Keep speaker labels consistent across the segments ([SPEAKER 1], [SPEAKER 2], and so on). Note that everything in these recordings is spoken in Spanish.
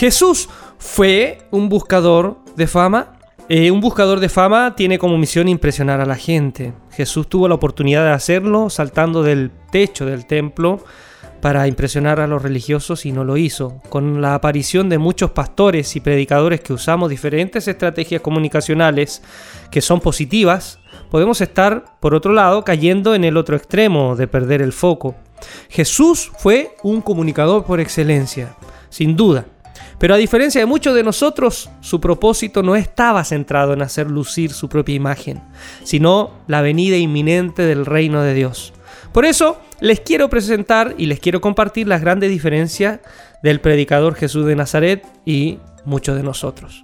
[SPEAKER 1] Jesús fue un buscador de fama. Eh, un buscador de fama tiene como misión impresionar a la gente. Jesús tuvo la oportunidad de hacerlo saltando del techo del templo para impresionar a los religiosos y no lo hizo. Con la aparición de muchos pastores y predicadores que usamos diferentes estrategias comunicacionales que son positivas, podemos estar, por otro lado, cayendo en el otro extremo de perder el foco. Jesús fue un comunicador por excelencia, sin duda. Pero a diferencia de muchos de nosotros, su propósito no estaba centrado en hacer lucir su propia imagen, sino la venida inminente del reino de Dios. Por eso les quiero presentar y les quiero compartir las grandes diferencias del predicador Jesús de Nazaret y muchos de nosotros.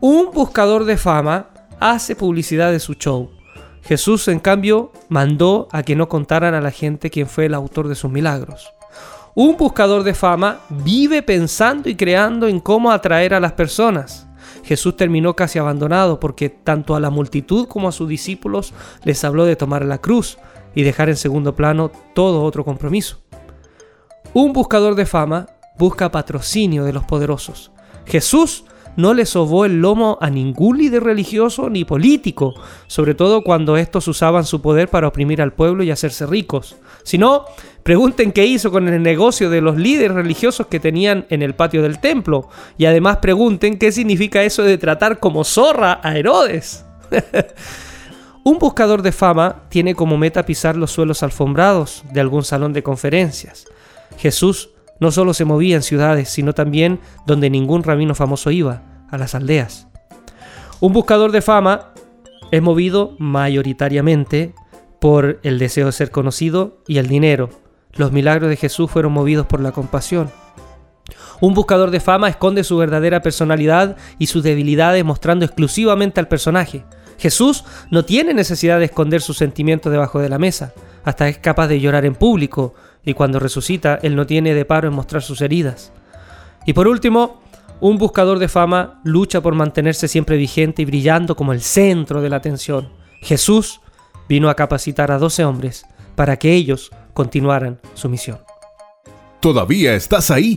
[SPEAKER 1] Un buscador de fama hace publicidad de su show. Jesús, en cambio, mandó a que no contaran a la gente quién fue el autor de sus milagros. Un buscador de fama vive pensando y creando en cómo atraer a las personas. Jesús terminó casi abandonado porque tanto a la multitud como a sus discípulos les habló de tomar la cruz y dejar en segundo plano todo otro compromiso. Un buscador de fama busca patrocinio de los poderosos. Jesús no le sobó el lomo a ningún líder religioso ni político, sobre todo cuando estos usaban su poder para oprimir al pueblo y hacerse ricos. Si no, pregunten qué hizo con el negocio de los líderes religiosos que tenían en el patio del templo. Y además pregunten qué significa eso de tratar como zorra a Herodes. Un buscador de fama tiene como meta pisar los suelos alfombrados de algún salón de conferencias. Jesús no solo se movía en ciudades, sino también donde ningún rabino famoso iba, a las aldeas. Un buscador de fama es movido mayoritariamente por el deseo de ser conocido y el dinero. Los milagros de Jesús fueron movidos por la compasión. Un buscador de fama esconde su verdadera personalidad y sus debilidades mostrando exclusivamente al personaje. Jesús no tiene necesidad de esconder sus sentimientos debajo de la mesa, hasta es capaz de llorar en público, y cuando resucita, Él no tiene de paro en mostrar sus heridas. Y por último, un buscador de fama lucha por mantenerse siempre vigente y brillando como el centro de la atención. Jesús vino a capacitar a 12 hombres para que ellos continuaran su misión.
[SPEAKER 2] ¿Todavía estás ahí?